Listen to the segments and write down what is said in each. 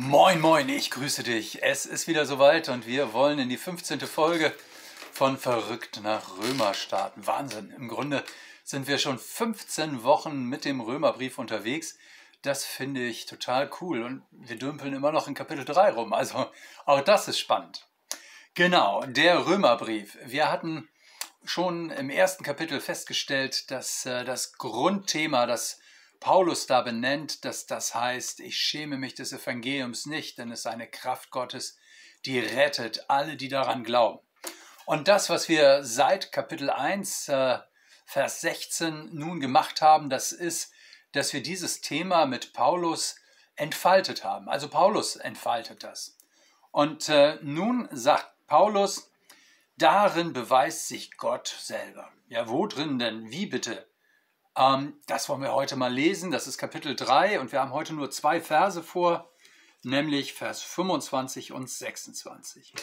Moin, moin, ich grüße dich. Es ist wieder soweit und wir wollen in die 15. Folge von Verrückt nach Römer starten. Wahnsinn. Im Grunde sind wir schon 15 Wochen mit dem Römerbrief unterwegs. Das finde ich total cool und wir dümpeln immer noch in Kapitel 3 rum. Also auch das ist spannend. Genau, der Römerbrief. Wir hatten schon im ersten Kapitel festgestellt, dass äh, das Grundthema, das Paulus da benennt, dass das heißt, ich schäme mich des Evangeliums nicht, denn es ist eine Kraft Gottes, die rettet alle, die daran glauben. Und das, was wir seit Kapitel 1, äh, Vers 16 nun gemacht haben, das ist, dass wir dieses Thema mit Paulus entfaltet haben. Also Paulus entfaltet das. Und äh, nun sagt Paulus, darin beweist sich Gott selber. Ja, wo drin denn? Wie bitte? Ähm, das wollen wir heute mal lesen. Das ist Kapitel 3 und wir haben heute nur zwei Verse vor, nämlich Vers 25 und 26.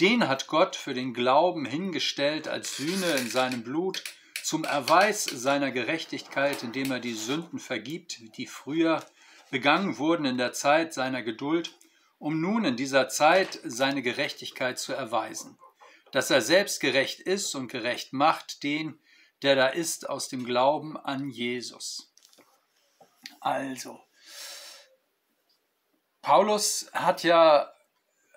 Den hat Gott für den Glauben hingestellt als Sühne in seinem Blut zum Erweis seiner Gerechtigkeit, indem er die Sünden vergibt, die früher begangen wurden in der Zeit seiner Geduld, um nun in dieser Zeit seine Gerechtigkeit zu erweisen, dass er selbst gerecht ist und gerecht macht den, der da ist aus dem Glauben an Jesus. Also, Paulus hat ja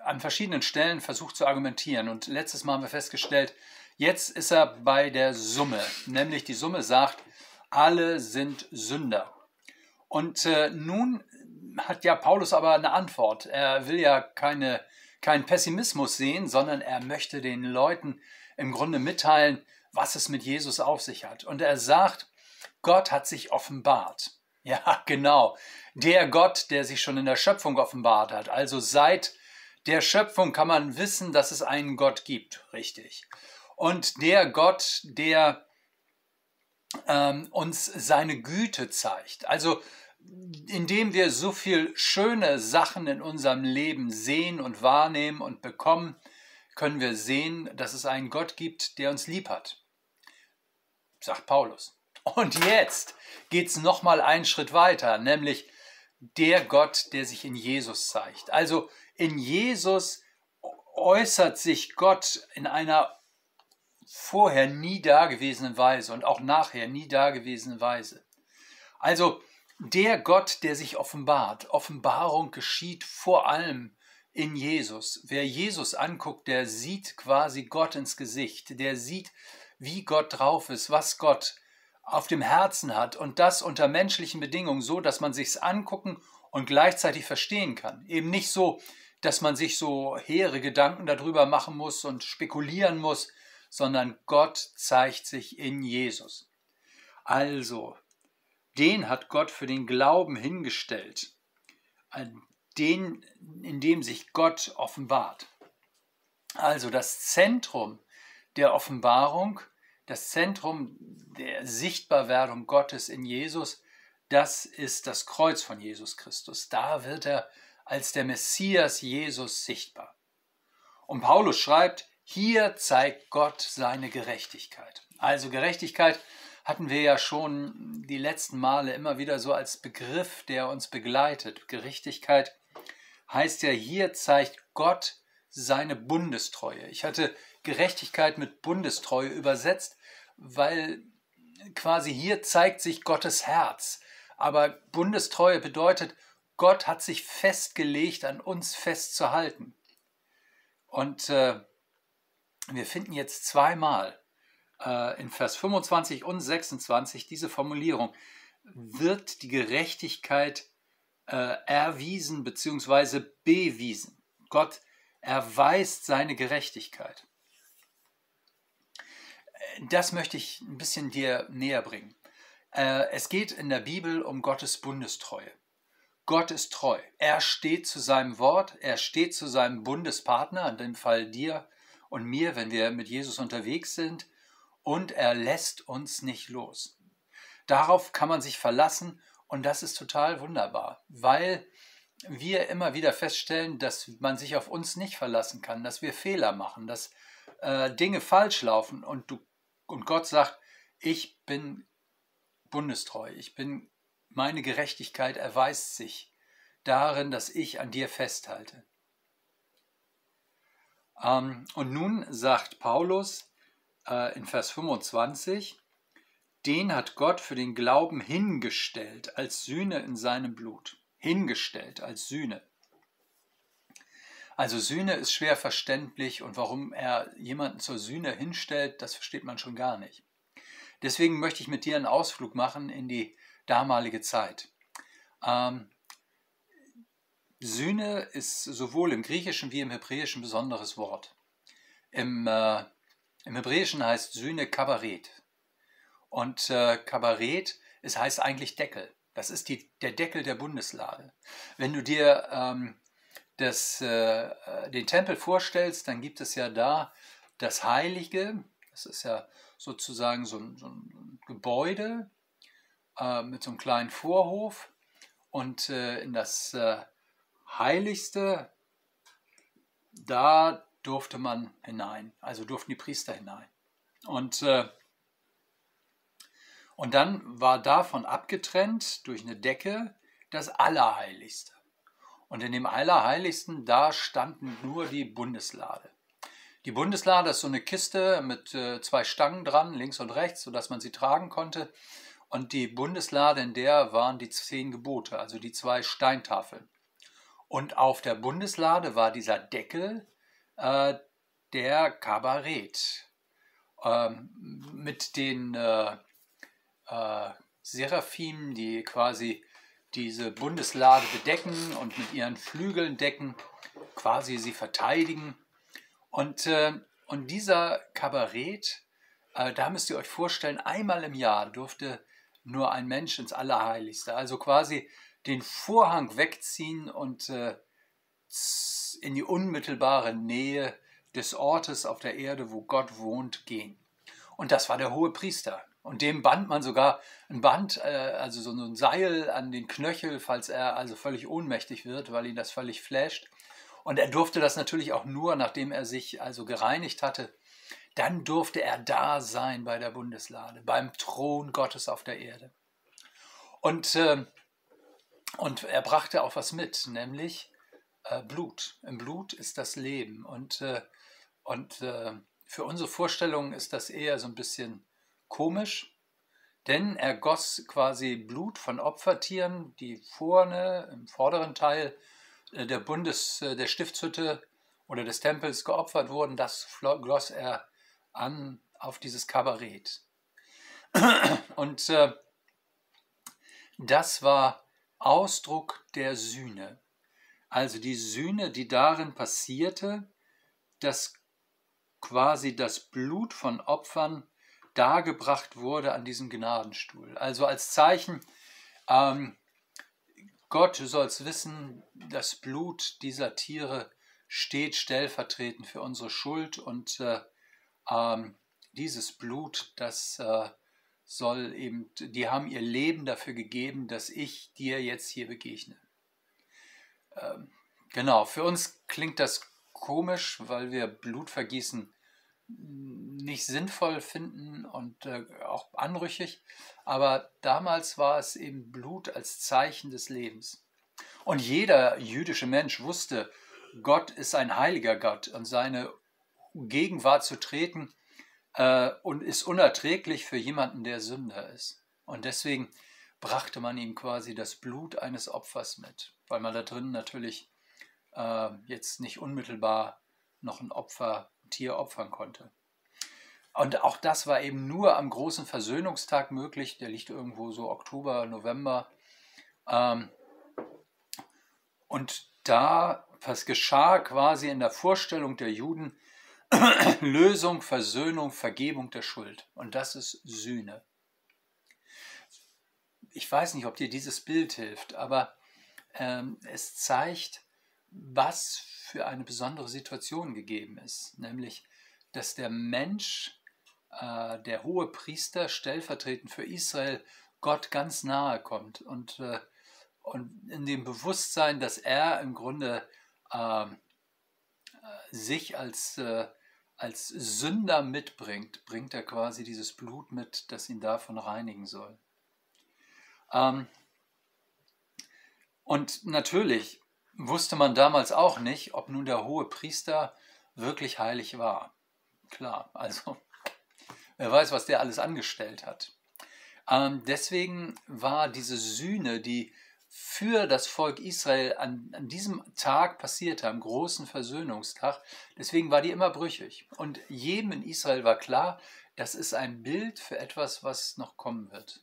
an verschiedenen Stellen versucht zu argumentieren und letztes Mal haben wir festgestellt, jetzt ist er bei der Summe, nämlich die Summe sagt, alle sind Sünder. Und äh, nun hat ja Paulus aber eine Antwort. Er will ja keine, keinen Pessimismus sehen, sondern er möchte den Leuten im Grunde mitteilen, was es mit Jesus auf sich hat. Und er sagt, Gott hat sich offenbart. Ja, genau. Der Gott, der sich schon in der Schöpfung offenbart hat. Also seit der Schöpfung kann man wissen, dass es einen Gott gibt. Richtig. Und der Gott, der ähm, uns seine Güte zeigt. Also indem wir so viel schöne Sachen in unserem Leben sehen und wahrnehmen und bekommen, können wir sehen, dass es einen Gott gibt, der uns lieb hat. Sagt Paulus. Und jetzt geht es nochmal einen Schritt weiter, nämlich der Gott, der sich in Jesus zeigt. Also in Jesus äußert sich Gott in einer vorher nie dagewesenen Weise und auch nachher nie dagewesenen Weise. Also der Gott, der sich offenbart. Offenbarung geschieht vor allem in Jesus. Wer Jesus anguckt, der sieht quasi Gott ins Gesicht, der sieht, wie Gott drauf ist, was Gott auf dem Herzen hat und das unter menschlichen Bedingungen so, dass man sich's angucken und gleichzeitig verstehen kann. Eben nicht so, dass man sich so hehre Gedanken darüber machen muss und spekulieren muss, sondern Gott zeigt sich in Jesus. Also, den hat Gott für den Glauben hingestellt den, in dem sich Gott offenbart. Also das Zentrum der Offenbarung, das Zentrum der Sichtbarwerdung Gottes in Jesus, das ist das Kreuz von Jesus Christus. Da wird er als der Messias Jesus sichtbar. Und Paulus schreibt, hier zeigt Gott seine Gerechtigkeit. Also Gerechtigkeit hatten wir ja schon die letzten Male immer wieder so als Begriff, der uns begleitet. Gerechtigkeit heißt ja, hier zeigt Gott seine Bundestreue. Ich hatte Gerechtigkeit mit Bundestreue übersetzt, weil quasi hier zeigt sich Gottes Herz. Aber Bundestreue bedeutet, Gott hat sich festgelegt, an uns festzuhalten. Und äh, wir finden jetzt zweimal äh, in Vers 25 und 26 diese Formulierung, wird die Gerechtigkeit äh, erwiesen bzw. bewiesen. Gott erweist seine Gerechtigkeit. Das möchte ich ein bisschen dir näher bringen. Äh, es geht in der Bibel um Gottes Bundestreue. Gott ist treu. Er steht zu seinem Wort, er steht zu seinem Bundespartner, in dem Fall dir und mir, wenn wir mit Jesus unterwegs sind und er lässt uns nicht los. Darauf kann man sich verlassen und das ist total wunderbar, weil wir immer wieder feststellen, dass man sich auf uns nicht verlassen kann, dass wir Fehler machen, dass äh, Dinge falsch laufen und, du, und Gott sagt, ich bin bundestreu, ich bin, meine Gerechtigkeit erweist sich darin, dass ich an dir festhalte. Ähm, und nun sagt Paulus äh, in Vers 25, den hat Gott für den Glauben hingestellt als Sühne in seinem Blut. Hingestellt als Sühne. Also Sühne ist schwer verständlich und warum er jemanden zur Sühne hinstellt, das versteht man schon gar nicht. Deswegen möchte ich mit dir einen Ausflug machen in die damalige Zeit. Ähm, Sühne ist sowohl im Griechischen wie im Hebräischen ein besonderes Wort. Im, äh, im Hebräischen heißt Sühne Kabarett. Und äh, Kabarett, es heißt eigentlich Deckel. Das ist die, der Deckel der Bundeslade. Wenn du dir ähm, das, äh, den Tempel vorstellst, dann gibt es ja da das Heilige. Das ist ja sozusagen so ein, so ein Gebäude äh, mit so einem kleinen Vorhof. Und äh, in das äh, Heiligste, da durfte man hinein, also durften die Priester hinein. Und, äh, und dann war davon abgetrennt durch eine Decke das Allerheiligste. Und in dem Allerheiligsten, da standen nur die Bundeslade. Die Bundeslade ist so eine Kiste mit äh, zwei Stangen dran, links und rechts, sodass man sie tragen konnte. Und die Bundeslade, in der waren die zehn Gebote, also die zwei Steintafeln. Und auf der Bundeslade war dieser Deckel, äh, der Kabarett, ähm, mit den äh, äh, Seraphim, die quasi diese Bundeslade bedecken und mit ihren Flügeln decken, quasi sie verteidigen. Und, äh, und dieser Kabarett, äh, da müsst ihr euch vorstellen, einmal im Jahr durfte nur ein Mensch ins Allerheiligste, also quasi den Vorhang wegziehen und äh, in die unmittelbare Nähe des Ortes auf der Erde, wo Gott wohnt, gehen. Und das war der hohe Priester. Und dem band man sogar ein Band, äh, also so ein Seil an den Knöchel, falls er also völlig ohnmächtig wird, weil ihn das völlig flasht. Und er durfte das natürlich auch nur, nachdem er sich also gereinigt hatte. Dann durfte er da sein bei der Bundeslade, beim Thron Gottes auf der Erde. Und, äh, und er brachte auch was mit, nämlich äh, Blut. Im Blut ist das Leben. Und, äh, und für unsere Vorstellungen ist das eher so ein bisschen komisch, denn er goss quasi Blut von Opfertieren, die vorne im vorderen Teil äh, der Bundes, äh, der Stiftshütte oder des Tempels geopfert wurden, das gloss er an auf dieses Kabarett. Und äh, das war Ausdruck der Sühne. Also die Sühne, die darin passierte, dass quasi das Blut von Opfern dargebracht wurde an diesem Gnadenstuhl. Also als Zeichen, ähm, Gott, du sollst wissen, das Blut dieser Tiere steht stellvertretend für unsere Schuld und äh, ähm, dieses Blut, das äh, soll eben, die haben ihr Leben dafür gegeben, dass ich dir jetzt hier begegne. Ähm, genau, für uns klingt das komisch, weil wir Blutvergießen nicht sinnvoll finden und äh, auch anrüchig, aber damals war es eben Blut als Zeichen des Lebens. Und jeder jüdische Mensch wusste, Gott ist ein heiliger Gott und seine Gegenwart zu treten äh, und ist unerträglich für jemanden, der Sünder ist. Und deswegen brachte man ihm quasi das Blut eines Opfers mit, weil man da drin natürlich äh, jetzt nicht unmittelbar noch ein Opfer, Tier opfern konnte. Und auch das war eben nur am großen Versöhnungstag möglich. Der liegt irgendwo so Oktober, November. Ähm, und da, was geschah quasi in der Vorstellung der Juden, Lösung, Versöhnung, Vergebung der Schuld. Und das ist Sühne. Ich weiß nicht, ob dir dieses Bild hilft, aber ähm, es zeigt, was für eine besondere Situation gegeben ist. Nämlich, dass der Mensch, äh, der hohe Priester, stellvertretend für Israel, Gott ganz nahe kommt. Und, äh, und in dem Bewusstsein, dass er im Grunde ähm, äh, sich als äh, als Sünder mitbringt, bringt er quasi dieses Blut mit, das ihn davon reinigen soll. Ähm, Und natürlich wusste man damals auch nicht, ob nun der hohe Priester wirklich heilig war. Klar, also wer weiß, was der alles angestellt hat. Ähm, deswegen war diese Sühne, die für das Volk Israel an, an diesem Tag passierte, am großen Versöhnungstag, deswegen war die immer brüchig. Und jedem in Israel war klar, das ist ein Bild für etwas, was noch kommen wird.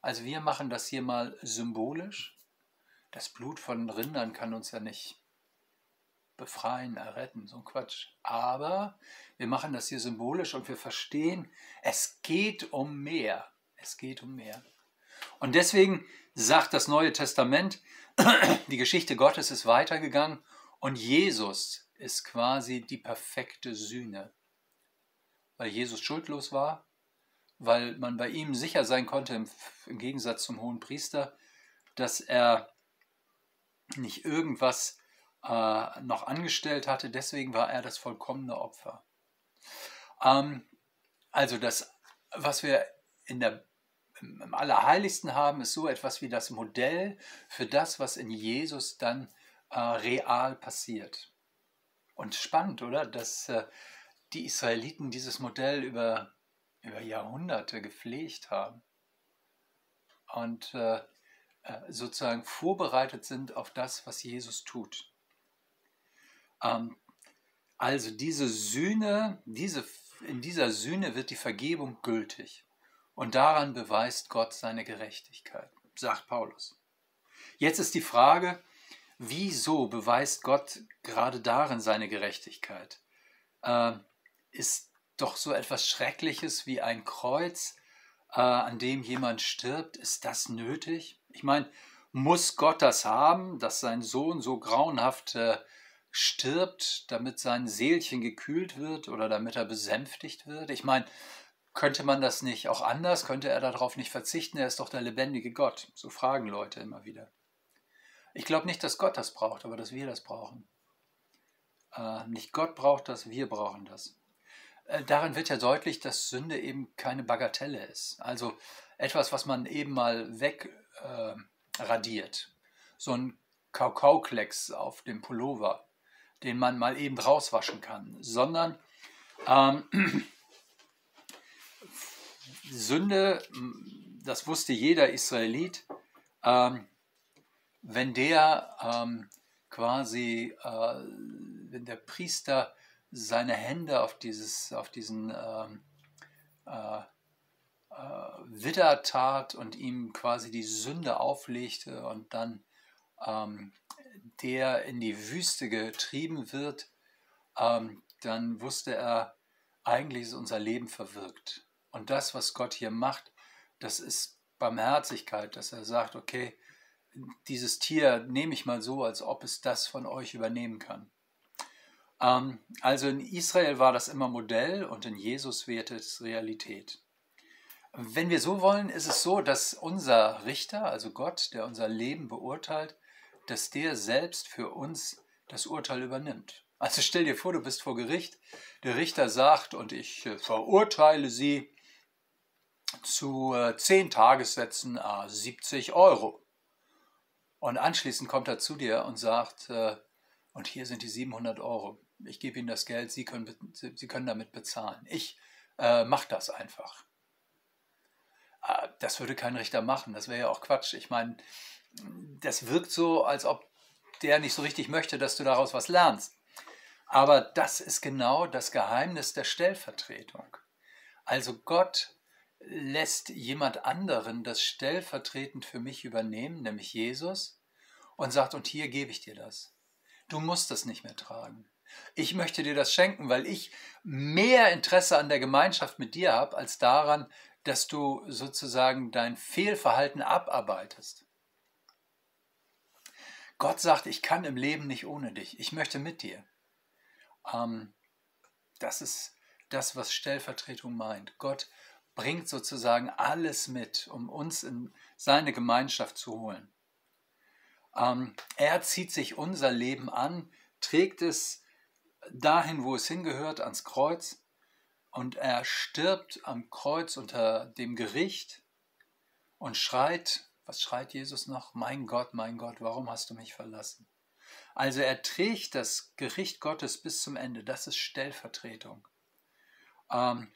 Also wir machen das hier mal symbolisch. Das Blut von Rindern kann uns ja nicht befreien, erretten, so ein Quatsch. Aber wir machen das hier symbolisch und wir verstehen, es geht um mehr. Es geht um mehr. Und deswegen sagt das Neue Testament, die Geschichte Gottes ist weitergegangen und Jesus ist quasi die perfekte Sühne. Weil Jesus schuldlos war, weil man bei ihm sicher sein konnte, im, Gegensatz zum hohen Priester, dass er nicht irgendwas äh, noch angestellt hatte. Deswegen war er das vollkommene Opfer. Ähm, also das, was wir in der, im Allerheiligsten haben, ist so etwas wie das Modell für das, was in Jesus dann äh, real passiert. Und spannend, oder? Dass äh, die Israeliten dieses Modell über, über Jahrhunderte gepflegt haben. Und äh, sozusagen vorbereitet sind auf das, was Jesus tut. Ähm, also diese Sühne, diese, in dieser Sühne wird die Vergebung gültig. Und daran beweist Gott seine Gerechtigkeit, sagt Paulus. Jetzt ist die Frage, wieso beweist Gott gerade darin seine Gerechtigkeit? Äh, ist doch so etwas Schreckliches wie ein Kreuz, äh, an dem jemand stirbt, ist das nötig? Ich meine, muss Gott das haben, dass sein Sohn so grauenhaft äh, stirbt, damit sein Seelchen gekühlt wird oder damit er besänftigt wird? Ich meine, könnte man das nicht auch anders? Könnte er darauf nicht verzichten? Er ist doch der lebendige Gott. So fragen Leute immer wieder. Ich glaube nicht, dass Gott das braucht, aber dass wir das brauchen. Äh, nicht Gott braucht das, wir brauchen das. Äh, darin wird ja deutlich, dass Sünde eben keine Bagatelle ist. Also etwas, was man eben mal wegradiert. Äh, so ein Kakaoklecks auf dem Pullover den man mal eben rauswaschen kann, sondern ähm, Sünde, das wusste jeder Israelit, ähm, wenn der ähm, quasi, äh, wenn der Priester seine Hände auf, dieses, auf diesen ähm, äh, äh, Widder tat und ihm quasi die Sünde auflegte und dann ähm, der in die Wüste getrieben wird, ähm, dann wusste er, eigentlich ist unser Leben verwirkt. Und das, was Gott hier macht, das ist Barmherzigkeit, dass er sagt, okay, dieses Tier nehme ich mal so, als ob es das von euch übernehmen kann. Ähm, also in Israel war das immer Modell und in Jesus wird es Realität. Wenn wir so wollen, ist es so, dass unser Richter, also Gott, der unser Leben beurteilt, dass der selbst für uns das Urteil übernimmt. Also stell dir vor, du bist vor Gericht, der Richter sagt, und ich äh, verurteile sie zu äh, 10 Tagessätzen a 70 Euro. Und anschließend kommt er zu dir und sagt, äh, und hier sind die 700 Euro. Ich gebe Ihnen das Geld, Sie können, Sie können damit bezahlen. Ich äh, mache das einfach. Äh, das würde kein Richter machen, das wäre ja auch Quatsch. Ich meine, das wirkt so, als ob der nicht so richtig möchte, dass du daraus was lernst. Aber das ist genau das Geheimnis der Stellvertretung. Also Gott lässt jemand anderen das stellvertretend für mich übernehmen, nämlich Jesus, und sagt, und hier gebe ich dir das. Du musst das nicht mehr tragen. Ich möchte dir das schenken, weil ich mehr Interesse an der Gemeinschaft mit dir habe, als daran, dass du sozusagen dein Fehlverhalten abarbeitest. Gott sagt, ich kann im Leben nicht ohne dich. Ich möchte mit dir. Ähm, das ist das, was Stellvertretung meint. Gott bringt sozusagen alles mit, um uns in seine Gemeinschaft zu holen. Ähm, er zieht sich unser Leben an, trägt es dahin, wo es hingehört, ans Kreuz. Und er stirbt am Kreuz unter dem Gericht und schreit, was schreit Jesus noch? Mein Gott, mein Gott, warum hast du mich verlassen? Also er trägt das Gericht Gottes bis zum Ende. Das ist Stellvertretung. Ähm,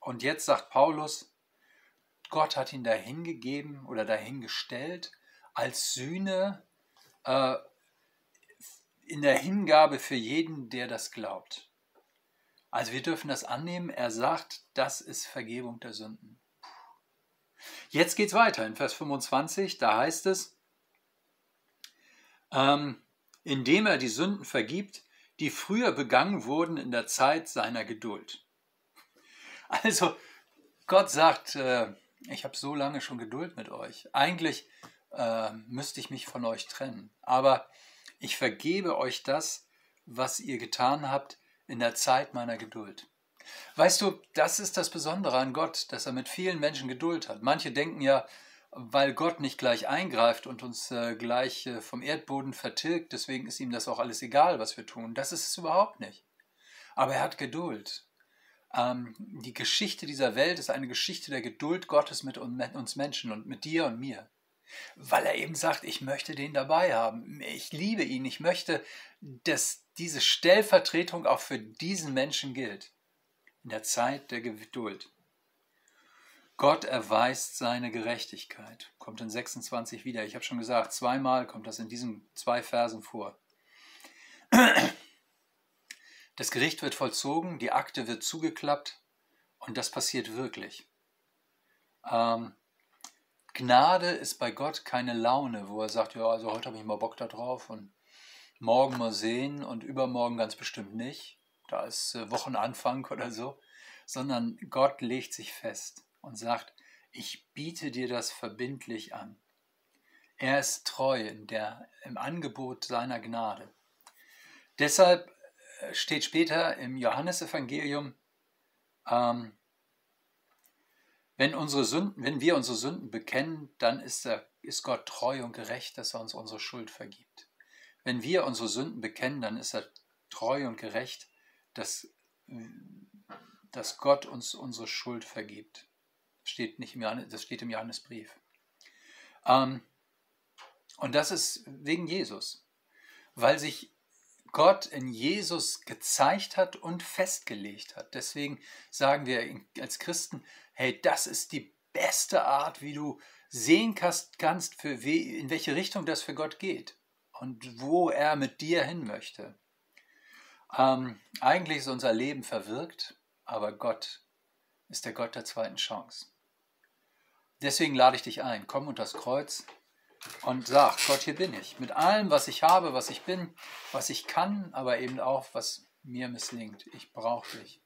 und jetzt sagt Paulus, Gott hat ihn dahingegeben oder dahingestellt als Sühne äh, in der Hingabe für jeden, der das glaubt. Also wir dürfen das annehmen. Er sagt, das ist Vergebung der Sünden. Jetzt geht es weiter in Vers 25, da heißt es, ähm, indem er die Sünden vergibt, die früher begangen wurden in der Zeit seiner Geduld. Also Gott sagt, äh, ich habe so lange schon Geduld mit euch. Eigentlich äh, müsste ich mich von euch trennen, aber ich vergebe euch das, was ihr getan habt in der Zeit meiner Geduld. Weißt du, das ist das Besondere an Gott, dass er mit vielen Menschen Geduld hat. Manche denken ja, weil Gott nicht gleich eingreift und uns äh, gleich äh, vom Erdboden vertilgt, deswegen ist ihm das auch alles egal, was wir tun. Das ist es überhaupt nicht. Aber er hat Geduld. Ähm, die Geschichte dieser Welt ist eine Geschichte der Geduld Gottes mit uns Menschen und mit dir und mir. Weil er eben sagt, ich möchte den dabei haben. Ich liebe ihn. Ich möchte, dass diese Stellvertretung auch für diesen Menschen gilt. In der Zeit der Geduld. Gott erweist seine Gerechtigkeit. Kommt in 26 wieder. Ich habe schon gesagt, zweimal kommt das in diesen zwei Versen vor. Das Gericht wird vollzogen, die Akte wird zugeklappt und das passiert wirklich. Ähm, Gnade ist bei Gott keine Laune, wo er sagt, ja, also heute habe ich mal Bock da drauf und morgen mal sehen und übermorgen ganz bestimmt nicht. Da ist äh, Wochenanfang oder so. Sondern Gott legt sich fest und sagt, ich biete dir das verbindlich an. Er ist treu in der, im Angebot seiner Gnade. Deshalb äh, steht später im Johannesevangelium, ähm, wenn, unsere Sünden, wenn wir unsere Sünden bekennen, dann ist, er, ist Gott treu und gerecht, dass er uns unsere Schuld vergibt. Wenn wir unsere Sünden bekennen, dann ist er treu und gerecht, dass, dass Gott uns unsere Schuld vergibt. Das steht, nicht im, Johannes, das steht im Johannesbrief. Ähm, und das ist wegen Jesus, weil sich Gott in Jesus gezeigt hat und festgelegt hat. Deswegen sagen wir als Christen, hey, das ist die beste Art, wie du sehen kannst, für we, in welche Richtung das für Gott geht und wo er mit dir hin möchte. Ähm, eigentlich ist unser Leben verwirkt, aber Gott ist der Gott der zweiten Chance. Deswegen lade ich dich ein, komm unter das Kreuz und sag, Gott, hier bin ich. Mit allem, was ich habe, was ich bin, was ich kann, aber eben auch, was mir misslingt. Ich brauche dich.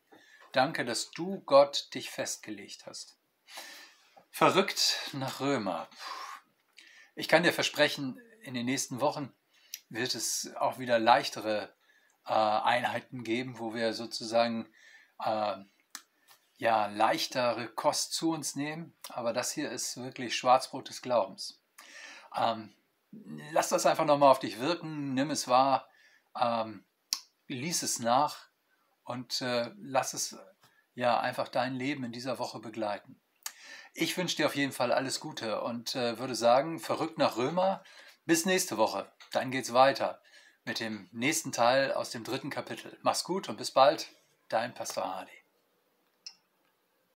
Danke, dass du, Gott, dich festgelegt hast. Verrückt nach Römer. Ich kann dir versprechen, in den nächsten Wochen wird es auch wieder leichtere äh, Einheiten geben, wo wir sozusagen äh, ja, leichtere Kost zu uns nehmen. Aber das hier ist wirklich Schwarzbrot des Glaubens. Ähm, lass das einfach nochmal auf dich wirken, nimm es wahr, ähm, lies es nach und äh, lass es ja einfach dein Leben in dieser Woche begleiten. Ich wünsche dir auf jeden Fall alles Gute und äh, würde sagen, verrückt nach Römer. Bis nächste Woche. Dann geht's weiter mit dem nächsten Teil aus dem dritten Kapitel. Mach's gut und bis bald. Dein Pastor Hardy.